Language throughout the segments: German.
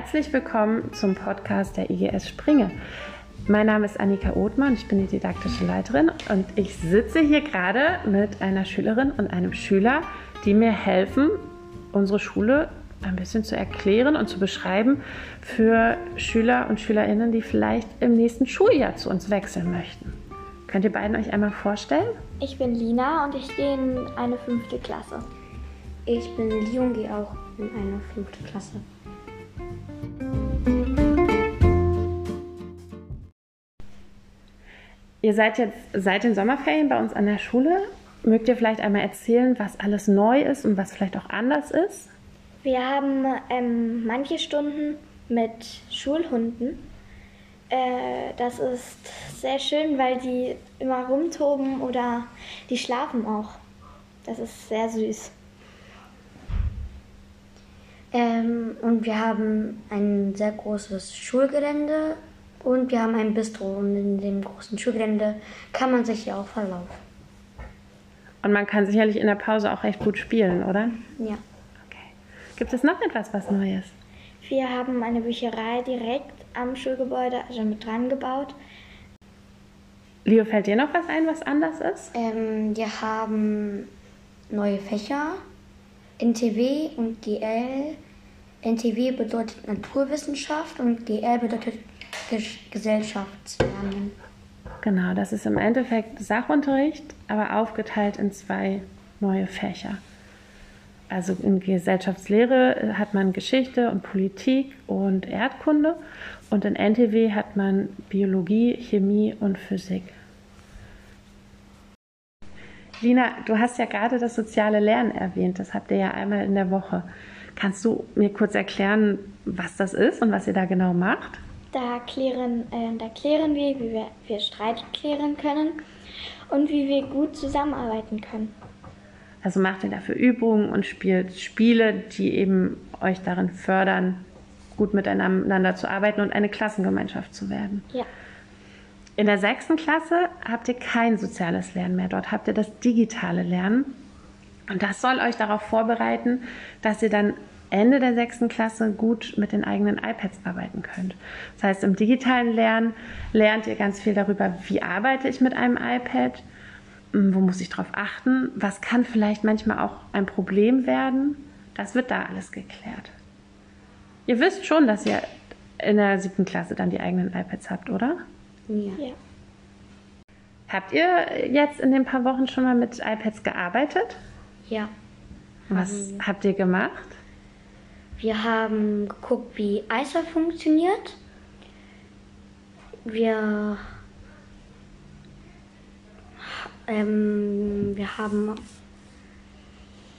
Herzlich willkommen zum Podcast der IGS Springe. Mein Name ist Annika Othmann, ich bin die didaktische Leiterin und ich sitze hier gerade mit einer Schülerin und einem Schüler, die mir helfen, unsere Schule ein bisschen zu erklären und zu beschreiben für Schüler und Schülerinnen, die vielleicht im nächsten Schuljahr zu uns wechseln möchten. Könnt ihr beiden euch einmal vorstellen? Ich bin Lina und ich gehe in eine fünfte Klasse. Ich bin Lee und gehe auch in eine fünfte Klasse. Ihr seid jetzt seit den Sommerferien bei uns an der Schule. Mögt ihr vielleicht einmal erzählen, was alles neu ist und was vielleicht auch anders ist? Wir haben ähm, manche Stunden mit Schulhunden. Äh, das ist sehr schön, weil die immer rumtoben oder die schlafen auch. Das ist sehr süß. Ähm, und wir haben ein sehr großes Schulgelände und wir haben ein Bistro. Und in dem großen Schulgelände kann man sich ja auch verlaufen. Und man kann sicherlich in der Pause auch recht gut spielen, oder? Ja. Okay. Gibt es noch etwas, was neu ist? Wir haben eine Bücherei direkt am Schulgebäude, also mit dran gebaut. Leo, fällt dir noch was ein, was anders ist? Ähm, wir haben neue Fächer, NTW und GL. NTW bedeutet Naturwissenschaft und GL bedeutet Gesellschaftslernen. Genau, das ist im Endeffekt Sachunterricht, aber aufgeteilt in zwei neue Fächer. Also in Gesellschaftslehre hat man Geschichte und Politik und Erdkunde und in NTW hat man Biologie, Chemie und Physik. Lina, du hast ja gerade das soziale Lernen erwähnt. Das habt ihr ja einmal in der Woche. Kannst du mir kurz erklären, was das ist und was ihr da genau macht? Da klären, äh, da klären wir, wie wir, wir Streit klären können und wie wir gut zusammenarbeiten können. Also macht ihr dafür Übungen und spielt Spiele, die eben euch darin fördern, gut miteinander zu arbeiten und eine Klassengemeinschaft zu werden. Ja. In der sechsten Klasse habt ihr kein soziales Lernen mehr. Dort habt ihr das digitale Lernen. Und das soll euch darauf vorbereiten, dass ihr dann Ende der sechsten Klasse gut mit den eigenen iPads arbeiten könnt. Das heißt, im digitalen Lernen lernt ihr ganz viel darüber, wie arbeite ich mit einem iPad, hm, wo muss ich darauf achten, was kann vielleicht manchmal auch ein Problem werden. Das wird da alles geklärt. Ihr wisst schon, dass ihr in der siebten Klasse dann die eigenen iPads habt, oder? Ja. Ja. Habt ihr jetzt in den paar Wochen schon mal mit iPads gearbeitet? Ja. Was habt ihr gemacht? Wir haben geguckt, wie ISA funktioniert. Wir, ähm, wir haben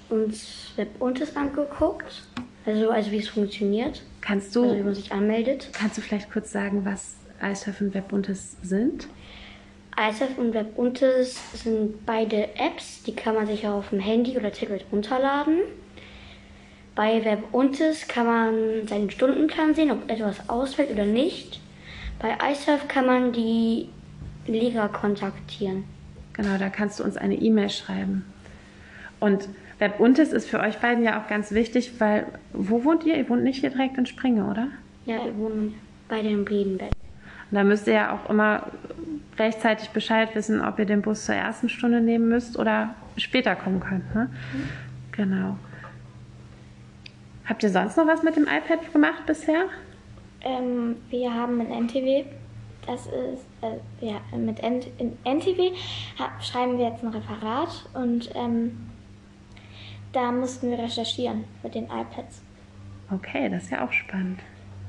uns WebUntes angeguckt, also, also wie es funktioniert, Kannst also wie du, man sich anmeldet. kannst du vielleicht kurz sagen, was iSurf und Webuntes sind? ISAF und WebUntes sind beide Apps, die kann man sich auf dem Handy oder Tablet runterladen. Bei WebUntes kann man seinen Stundenplan sehen, ob etwas ausfällt oder nicht. Bei iSurf kann man die Lehrer kontaktieren. Genau, da kannst du uns eine E-Mail schreiben. Und Webuntes ist für euch beiden ja auch ganz wichtig, weil wo wohnt ihr? Ihr wohnt nicht hier direkt in Springe, oder? Ja, wir wohnen bei dem Bredenbett. Und da müsst ihr ja auch immer rechtzeitig Bescheid wissen, ob ihr den Bus zur ersten Stunde nehmen müsst oder später kommen könnt. Ne? Genau. Habt ihr sonst noch was mit dem iPad gemacht bisher? Ähm, wir haben in NTW, das ist, äh, ja, mit N in NTW schreiben wir jetzt ein Referat und ähm, da mussten wir recherchieren mit den iPads. Okay, das ist ja auch spannend.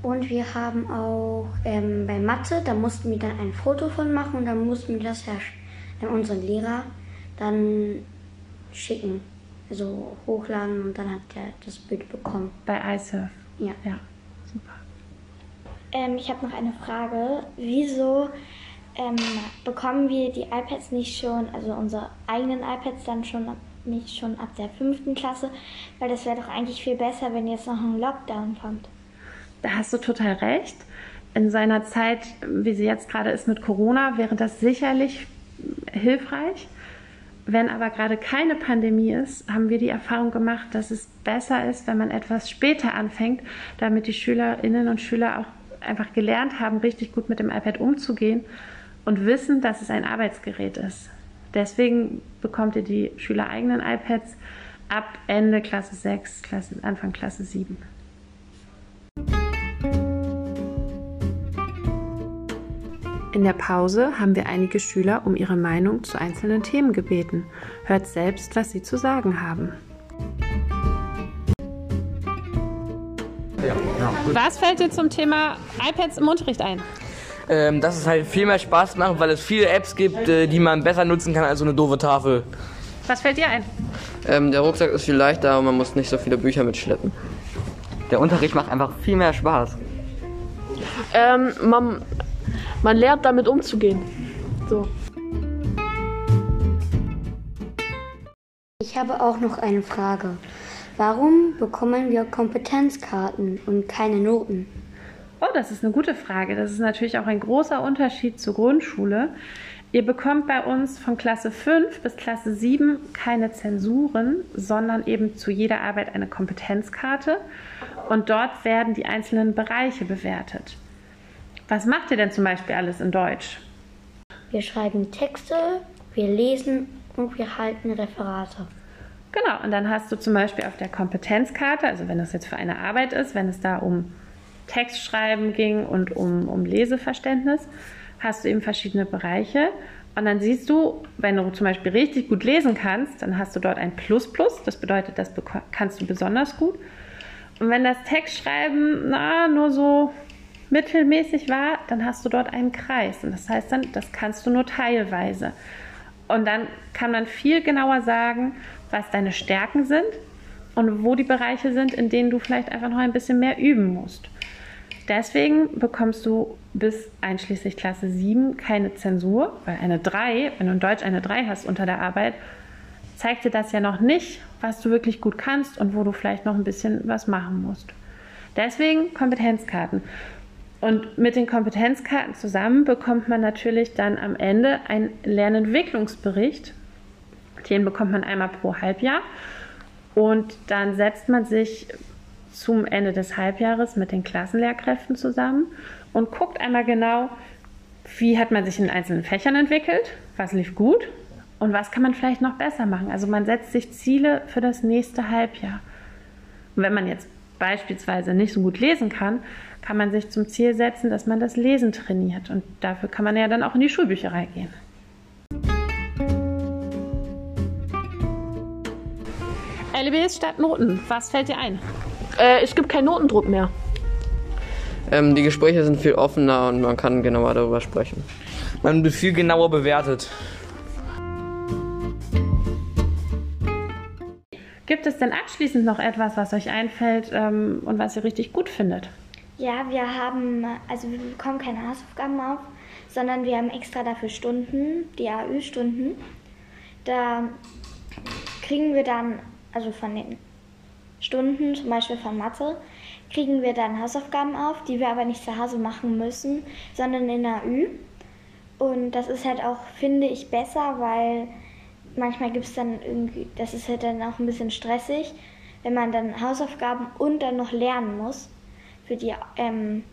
Und wir haben auch ähm, bei Mathe, da mussten wir dann ein Foto von machen und dann mussten wir das ja an unseren Lehrer dann schicken. Also hochladen und dann hat er das Bild bekommen. Bei iSurf. Ja. Ja, super. Ähm, ich habe noch eine Frage. Wieso ähm, bekommen wir die iPads nicht schon, also unsere eigenen iPads dann schon ab- nicht schon ab der fünften Klasse? Weil das wäre doch eigentlich viel besser, wenn jetzt noch ein Lockdown kommt. Da hast du total recht. In seiner Zeit, wie sie jetzt gerade ist mit Corona, wäre das sicherlich hilfreich. Wenn aber gerade keine Pandemie ist, haben wir die Erfahrung gemacht, dass es besser ist, wenn man etwas später anfängt, damit die Schülerinnen und Schüler auch einfach gelernt haben, richtig gut mit dem iPad umzugehen und wissen, dass es ein Arbeitsgerät ist. Deswegen bekommt ihr die Schüler eigenen iPads ab Ende Klasse 6, Klasse, Anfang Klasse 7. In der Pause haben wir einige Schüler um ihre Meinung zu einzelnen Themen gebeten. Hört selbst, was sie zu sagen haben. Was fällt dir zum Thema iPads im Unterricht ein? Ähm, dass es halt viel mehr Spaß macht, weil es viele Apps gibt, äh, die man besser nutzen kann als so eine doofe Tafel. Was fällt dir ein? Ähm, der Rucksack ist viel leichter und man muss nicht so viele Bücher mitschleppen. Der Unterricht macht einfach viel mehr Spaß. Ähm, man, man lernt damit umzugehen. So. Ich habe auch noch eine Frage. Warum bekommen wir Kompetenzkarten und keine Noten? Oh, das ist eine gute Frage. Das ist natürlich auch ein großer Unterschied zur Grundschule. Ihr bekommt bei uns von Klasse 5 bis Klasse 7 keine Zensuren, sondern eben zu jeder Arbeit eine Kompetenzkarte. Und dort werden die einzelnen Bereiche bewertet. Was macht ihr denn zum Beispiel alles in Deutsch? Wir schreiben Texte, wir lesen und wir halten Referate. Genau, und dann hast du zum Beispiel auf der Kompetenzkarte, also wenn das jetzt für eine Arbeit ist, wenn es da um Textschreiben ging und um, um Leseverständnis, hast du eben verschiedene Bereiche. Und dann siehst du, wenn du zum Beispiel richtig gut lesen kannst, dann hast du dort ein Plus Plus. Das bedeutet, das kannst du besonders gut. Und wenn das Textschreiben na, nur so mittelmäßig war, dann hast du dort einen Kreis. Und das heißt dann, das kannst du nur teilweise. Und dann kann man viel genauer sagen, was deine Stärken sind und wo die Bereiche sind, in denen du vielleicht einfach noch ein bisschen mehr üben musst. Deswegen bekommst du bis einschließlich Klasse 7 keine Zensur, weil eine 3, wenn du in Deutsch eine 3 hast unter der Arbeit, zeigt dir das ja noch nicht, was du wirklich gut kannst und wo du vielleicht noch ein bisschen was machen musst. Deswegen Kompetenzkarten. Und mit den Kompetenzkarten zusammen bekommt man natürlich dann am Ende einen Lernentwicklungsbericht. Den bekommt man einmal pro Halbjahr. Und dann setzt man sich zum Ende des Halbjahres mit den Klassenlehrkräften zusammen und guckt einmal genau, wie hat man sich in einzelnen Fächern entwickelt, was lief gut und was kann man vielleicht noch besser machen. Also man setzt sich Ziele für das nächste Halbjahr. Und wenn man jetzt beispielsweise nicht so gut lesen kann, kann man sich zum Ziel setzen, dass man das Lesen trainiert. Und dafür kann man ja dann auch in die Schulbücherei gehen. LBs statt Noten. Was fällt dir ein? Äh, es gibt keinen Notendruck mehr. Ähm, die Gespräche sind viel offener und man kann genauer darüber sprechen. Man wird viel genauer bewertet. Denn abschließend noch etwas, was euch einfällt ähm, und was ihr richtig gut findet? Ja, wir haben, also wir bekommen keine Hausaufgaben auf, sondern wir haben extra dafür Stunden, die AÜ-Stunden. Da kriegen wir dann, also von den Stunden, zum Beispiel von Mathe, kriegen wir dann Hausaufgaben auf, die wir aber nicht zu Hause machen müssen, sondern in der AÜ. Und das ist halt auch, finde ich, besser, weil manchmal gibt es dann irgendwie, das ist halt dann auch ein bisschen stressig, wenn man dann Hausaufgaben und dann noch lernen muss für die, ähm,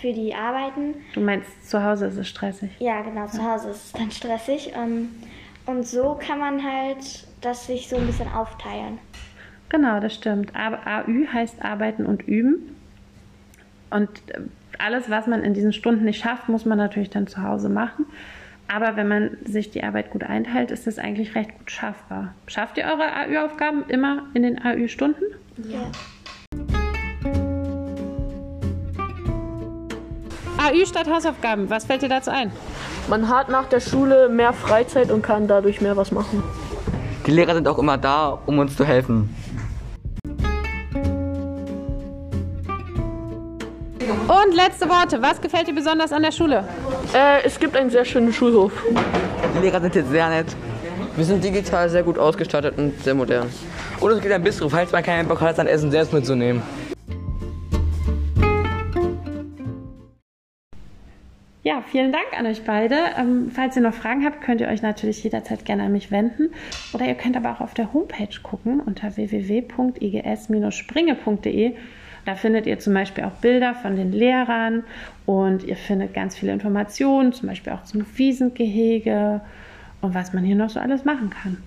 für die Arbeiten. Du meinst, zu Hause ist es stressig? Ja, genau, zu Hause ist es dann stressig. Ähm, und so kann man halt das sich so ein bisschen aufteilen. Genau, das stimmt. Aber AÜ heißt arbeiten und üben. Und äh, alles, was man in diesen Stunden nicht schafft, muss man natürlich dann zu Hause machen. Aber wenn man sich die Arbeit gut einteilt, ist das eigentlich recht gut schaffbar. Schafft ihr eure AÜ-Aufgaben immer in den AÜ-Stunden? Ja. AÜ statt Hausaufgaben, was fällt dir dazu ein? Man hat nach der Schule mehr Freizeit und kann dadurch mehr was machen. Die Lehrer sind auch immer da, um uns zu helfen. Und letzte Worte, was gefällt dir besonders an der Schule? Äh, es gibt einen sehr schönen Schulhof. Die Lehrer sind jetzt sehr nett. Wir sind digital sehr gut ausgestattet und sehr modern. Und es gibt ein Bistro, falls man keinen Bock hat, sein Essen selbst mitzunehmen. Ja, vielen Dank an euch beide. Ähm, falls ihr noch Fragen habt, könnt ihr euch natürlich jederzeit gerne an mich wenden. Oder ihr könnt aber auch auf der Homepage gucken unter www.igs-springe.de. Da findet ihr zum Beispiel auch Bilder von den Lehrern und ihr findet ganz viele Informationen, zum Beispiel auch zum Wiesengehege und was man hier noch so alles machen kann.